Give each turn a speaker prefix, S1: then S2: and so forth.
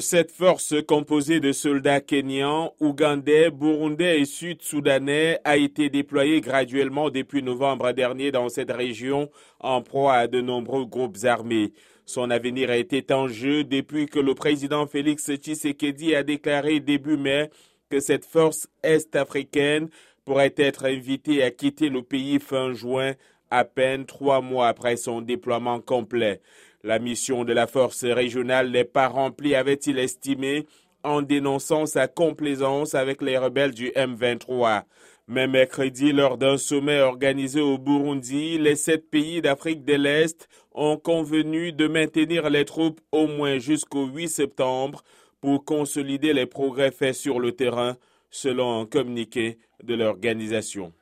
S1: Cette force composée de soldats kenyans, ougandais, burundais et sud-soudanais a été déployée graduellement depuis novembre dernier dans cette région en proie à de nombreux groupes armés. Son avenir a été en jeu depuis que le président Félix Tshisekedi a déclaré début mai que cette force est-africaine pourrait être invitée à quitter le pays fin juin, à peine trois mois après son déploiement complet. La mission de la force régionale n'est pas remplie, avait-il estimé, en dénonçant sa complaisance avec les rebelles du M23. Mais mercredi, lors d'un sommet organisé au Burundi, les sept pays d'Afrique de l'Est ont convenu de maintenir les troupes au moins jusqu'au 8 septembre pour consolider les progrès faits sur le terrain, selon un communiqué de l'organisation.